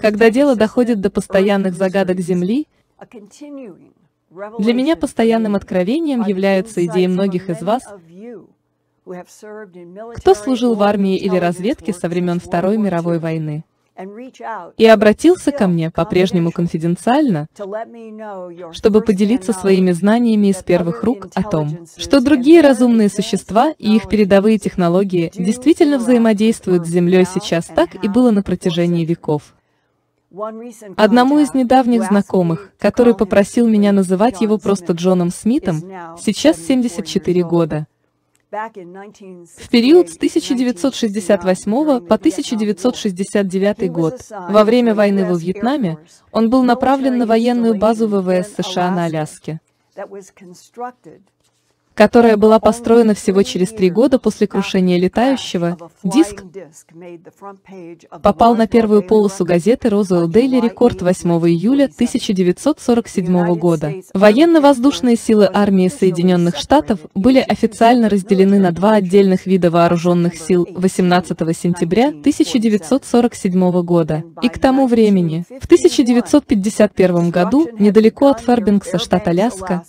Когда дело доходит до постоянных загадок Земли, для меня постоянным откровением являются идеи многих из вас, кто служил в армии или разведке со времен Второй мировой войны и обратился ко мне по-прежнему конфиденциально, чтобы поделиться своими знаниями из первых рук о том, что другие разумные существа и их передовые технологии действительно взаимодействуют с Землей сейчас так и было на протяжении веков. Одному из недавних знакомых, который попросил меня называть его просто Джоном Смитом, сейчас 74 года. В период с 1968 по 1969 год, во время войны во Вьетнаме, он был направлен на военную базу ВВС США на Аляске которая была построена всего через три года после крушения летающего, диск попал на первую полосу газеты Roswell Daily Record 8 июля 1947 года. Военно-воздушные силы армии Соединенных Штатов были официально разделены на два отдельных вида вооруженных сил 18 сентября 1947 года. И к тому времени, в 1951 году, недалеко от Фербингса, штат Аляска,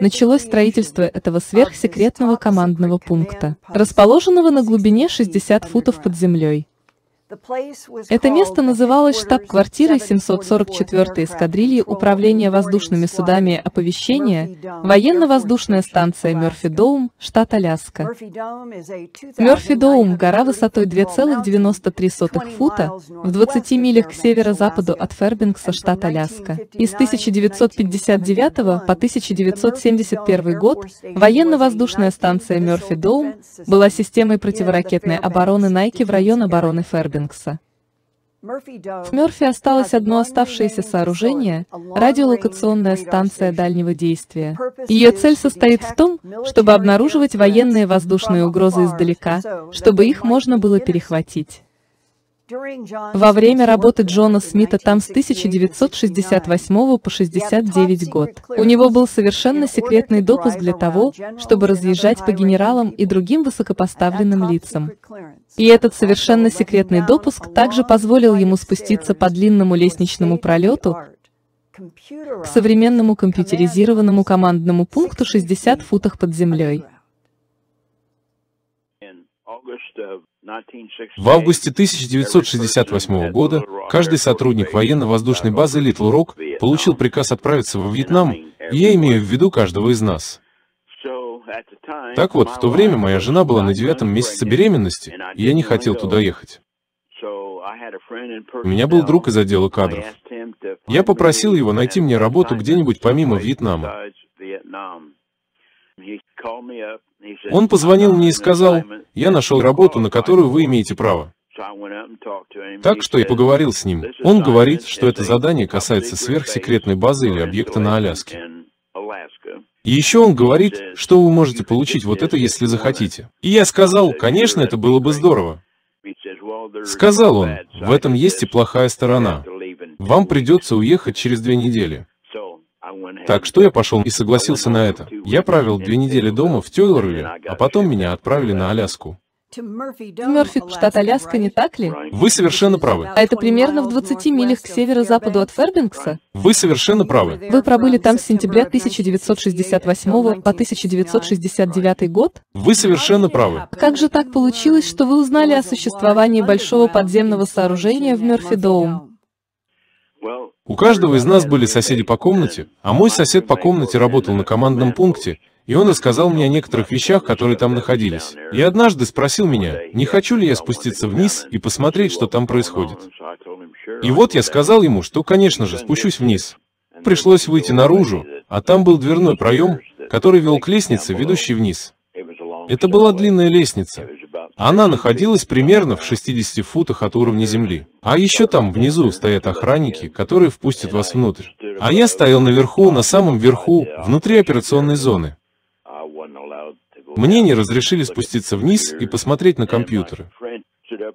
началось строительство этого сверхсекретного командного пункта, расположенного на глубине 60 футов под землей. Это место называлось штаб-квартирой 744-й эскадрильи Управления воздушными судами оповещения, военно-воздушная станция Мёрфи-Доум, штат Аляска. Мёрфи-Доум – гора высотой 2,93 фута в 20 милях к северо-западу от Фербингса, штат Аляска. И с 1959 по 1971 год военно-воздушная станция Мёрфи-Доум была системой противоракетной обороны Найки в район обороны Фербингса. Фэрбинкса. В Мёрфи осталось одно оставшееся сооружение – радиолокационная станция дальнего действия. Ее цель состоит в том, чтобы обнаруживать военные воздушные угрозы издалека, чтобы их можно было перехватить. Во время работы Джона Смита там с 1968 по 69 год. У него был совершенно секретный допуск для того, чтобы разъезжать по генералам и другим высокопоставленным лицам. И этот совершенно секретный допуск также позволил ему спуститься по длинному лестничному пролету к современному компьютеризированному командному пункту 60 футах под землей. В августе 1968 года каждый сотрудник военно-воздушной базы Литл Рок получил приказ отправиться во Вьетнам, и я имею в виду каждого из нас. Так вот, в то время моя жена была на девятом месяце беременности, и я не хотел туда ехать. У меня был друг из отдела кадров. Я попросил его найти мне работу где-нибудь помимо Вьетнама. Он позвонил мне и сказал, я нашел работу, на которую вы имеете право. Так что я поговорил с ним. Он говорит, что это задание касается сверхсекретной базы или объекта на Аляске. И еще он говорит, что вы можете получить вот это, если захотите. И я сказал, конечно, это было бы здорово. Сказал он, в этом есть и плохая сторона. Вам придется уехать через две недели. Так что я пошел и согласился на это. Я провел две недели дома в Тюйлорле, а потом меня отправили на Аляску. В Мёрфи, штат Аляска, не так ли? Вы совершенно правы. А это примерно в 20 милях к северо-западу от Фербингса? Вы совершенно правы. Вы пробыли там с сентября 1968 по 1969 год? Вы совершенно правы. Как же так получилось, что вы узнали о существовании большого подземного сооружения в Мёрфи-Доум? У каждого из нас были соседи по комнате, а мой сосед по комнате работал на командном пункте, и он рассказал мне о некоторых вещах, которые там находились. И однажды спросил меня, не хочу ли я спуститься вниз и посмотреть, что там происходит. И вот я сказал ему, что, конечно же, спущусь вниз. Пришлось выйти наружу, а там был дверной проем, который вел к лестнице, ведущей вниз. Это была длинная лестница. Она находилась примерно в 60 футах от уровня земли. А еще там внизу стоят охранники, которые впустят вас внутрь. А я стоял наверху, на самом верху, внутри операционной зоны. Мне не разрешили спуститься вниз и посмотреть на компьютеры.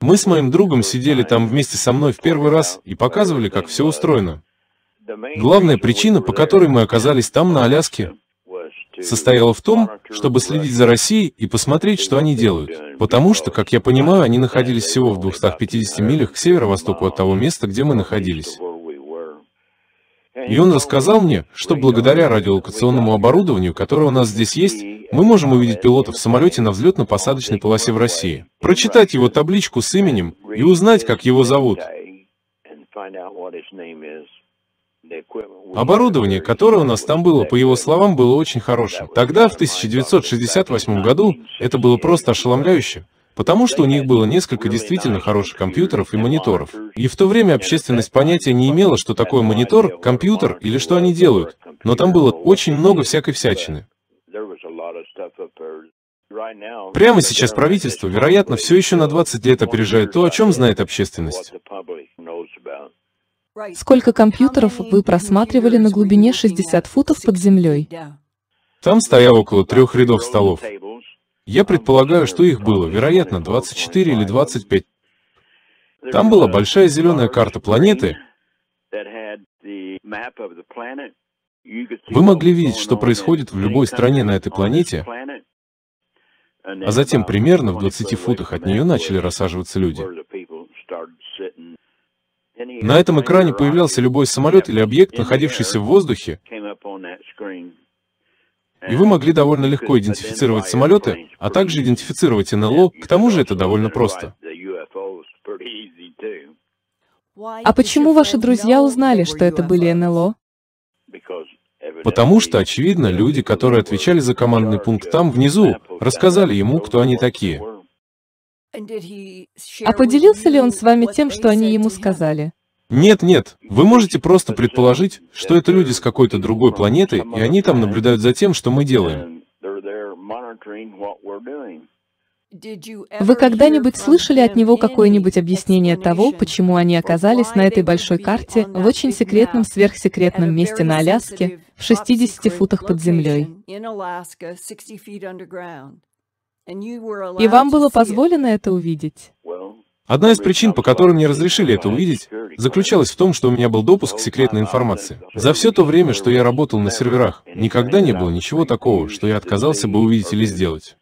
Мы с моим другом сидели там вместе со мной в первый раз и показывали, как все устроено. Главная причина, по которой мы оказались там, на Аляске, состояла в том, чтобы следить за Россией и посмотреть, что они делают. Потому что, как я понимаю, они находились всего в 250 милях к северо-востоку от того места, где мы находились. И он рассказал мне, что благодаря радиолокационному оборудованию, которое у нас здесь есть, мы можем увидеть пилота в самолете на взлетно-посадочной полосе в России, прочитать его табличку с именем и узнать, как его зовут. Оборудование, которое у нас там было, по его словам, было очень хорошим. Тогда, в 1968 году, это было просто ошеломляюще. Потому что у них было несколько действительно хороших компьютеров и мониторов. И в то время общественность понятия не имела, что такое монитор, компьютер или что они делают. Но там было очень много всякой всячины. Прямо сейчас правительство, вероятно, все еще на 20 лет опережает то, о чем знает общественность. Сколько компьютеров вы просматривали на глубине 60 футов под землей? Там стояло около трех рядов столов. Я предполагаю, что их было, вероятно, 24 или 25. Там была большая зеленая карта планеты. Вы могли видеть, что происходит в любой стране на этой планете, а затем примерно в 20 футах от нее начали рассаживаться люди. На этом экране появлялся любой самолет или объект, находившийся в воздухе, и вы могли довольно легко идентифицировать самолеты, а также идентифицировать НЛО, к тому же это довольно просто. А почему ваши друзья узнали, что это были НЛО? Потому что, очевидно, люди, которые отвечали за командный пункт там, внизу, рассказали ему, кто они такие. А поделился ли он с вами тем, что они ему сказали? Нет, нет, вы можете просто предположить, что это люди с какой-то другой планеты, и они там наблюдают за тем, что мы делаем. Вы когда-нибудь слышали от него какое-нибудь объяснение того, почему они оказались на этой большой карте в очень секретном сверхсекретном месте на Аляске в 60 футах под землей? И вам было позволено это увидеть? Одна из причин, по которой мне разрешили это увидеть, заключалась в том, что у меня был допуск к секретной информации. За все то время, что я работал на серверах, никогда не было ничего такого, что я отказался бы увидеть или сделать.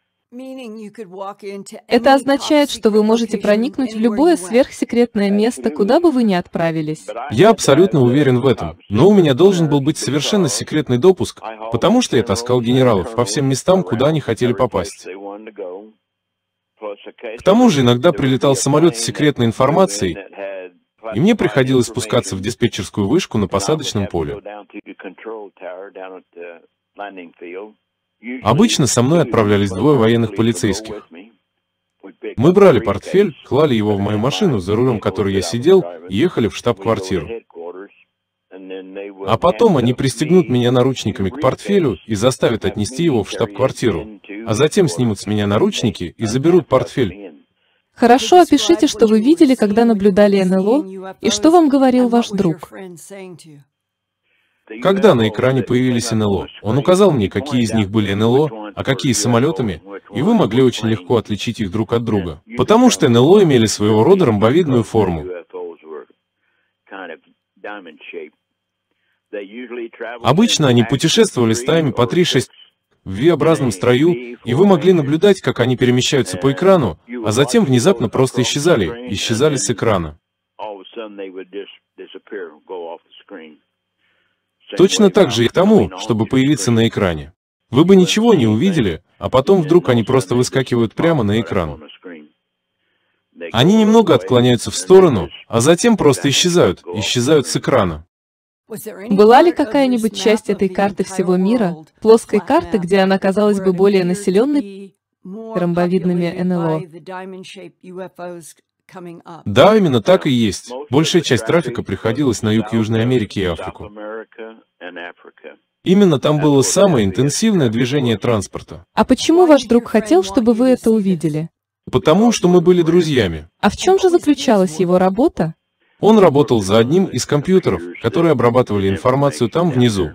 Это означает, что вы можете проникнуть в любое сверхсекретное место, куда бы вы ни отправились. Я абсолютно уверен в этом. Но у меня должен был быть совершенно секретный допуск, потому что я таскал генералов по всем местам, куда они хотели попасть. К тому же иногда прилетал самолет с секретной информацией, и мне приходилось спускаться в диспетчерскую вышку на посадочном поле. Обычно со мной отправлялись двое военных полицейских. Мы брали портфель, клали его в мою машину, за рулем которой я сидел, и ехали в штаб-квартиру. А потом они пристегнут меня наручниками к портфелю и заставят отнести его в штаб-квартиру. А затем снимут с меня наручники и заберут портфель. Хорошо опишите, что вы видели, когда наблюдали НЛО, и что вам говорил ваш друг. Когда на экране появились НЛО, он указал мне, какие из них были НЛО, а какие самолетами, и вы могли очень легко отличить их друг от друга. Потому что НЛО имели своего рода ромбовидную форму. Обычно они путешествовали стаями по 3-6 в V-образном строю, и вы могли наблюдать, как они перемещаются по экрану, а затем внезапно просто исчезали, исчезали с экрана. Точно так же и к тому, чтобы появиться на экране. Вы бы ничего не увидели, а потом вдруг они просто выскакивают прямо на экран. Они немного отклоняются в сторону, а затем просто исчезают, исчезают с экрана. Была ли какая-нибудь часть этой карты всего мира, плоской карты, где она казалась бы более населенной ромбовидными НЛО? Да, именно так и есть. Большая часть трафика приходилась на юг Южной Америки и Африку. Именно там было самое интенсивное движение транспорта. А почему ваш друг хотел, чтобы вы это увидели? Потому что мы были друзьями. А в чем же заключалась его работа? Он работал за одним из компьютеров, которые обрабатывали информацию там внизу.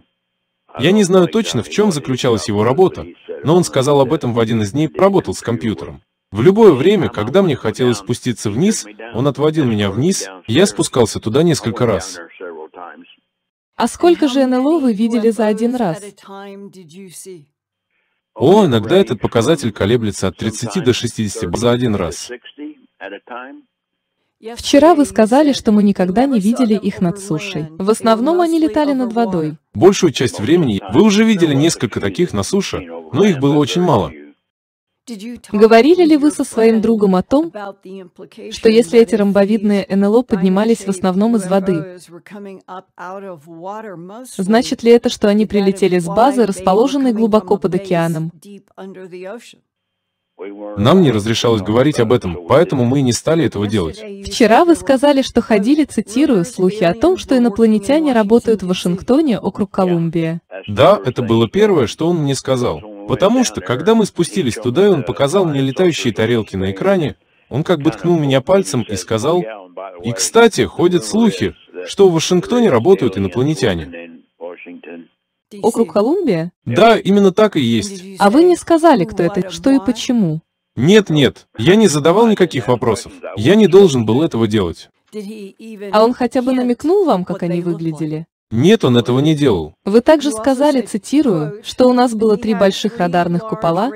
Я не знаю точно, в чем заключалась его работа, но он сказал об этом в один из дней, работал с компьютером. В любое время, когда мне хотелось спуститься вниз, он отводил меня вниз, и я спускался туда несколько раз. А сколько же НЛО вы видели за один раз? О, иногда этот показатель колеблется от 30 до 60 за один раз. Вчера вы сказали, что мы никогда не видели их над сушей. В основном они летали над водой. Большую часть времени вы уже видели несколько таких на суше, но их было очень мало. Говорили ли вы со своим другом о том, что если эти ромбовидные НЛО поднимались в основном из воды, значит ли это, что они прилетели с базы, расположенной глубоко под океаном? Нам не разрешалось говорить об этом, поэтому мы и не стали этого делать. Вчера вы сказали, что ходили, цитирую, слухи о том, что инопланетяне работают в Вашингтоне, округ Колумбия. Да, это было первое, что он мне сказал. Потому что, когда мы спустились туда, и он показал мне летающие тарелки на экране, он как бы ткнул меня пальцем и сказал, «И, кстати, ходят слухи, что в Вашингтоне работают инопланетяне». Округ Колумбия? Да, именно так и есть. А вы не сказали, кто это, что и почему? Нет, нет, я не задавал никаких вопросов. Я не должен был этого делать. А он хотя бы намекнул вам, как они выглядели? Нет, он этого не делал. Вы также сказали, цитирую, что у нас было три больших радарных купола,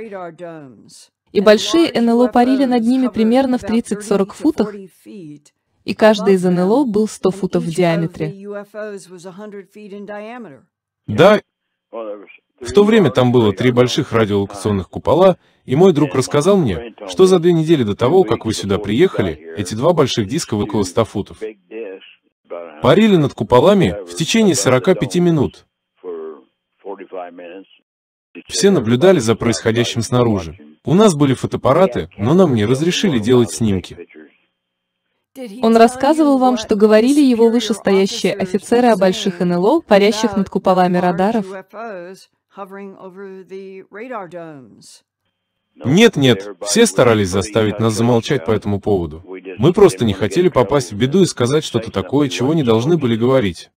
и большие НЛО парили над ними примерно в 30-40 футах, и каждый из НЛО был 100 футов в диаметре. Да, в то время там было три больших радиолокационных купола, и мой друг рассказал мне, что за две недели до того, как вы сюда приехали, эти два больших диска около 100 футов. парили над куполами в течение 45 минут. Все наблюдали за происходящим снаружи. У нас были фотоаппараты, но нам не разрешили делать снимки. Он рассказывал вам, что говорили его вышестоящие офицеры о больших НЛО, парящих над куполами радаров? Нет, нет, все старались заставить нас замолчать по этому поводу. Мы просто не хотели попасть в беду и сказать что-то такое, чего не должны были говорить.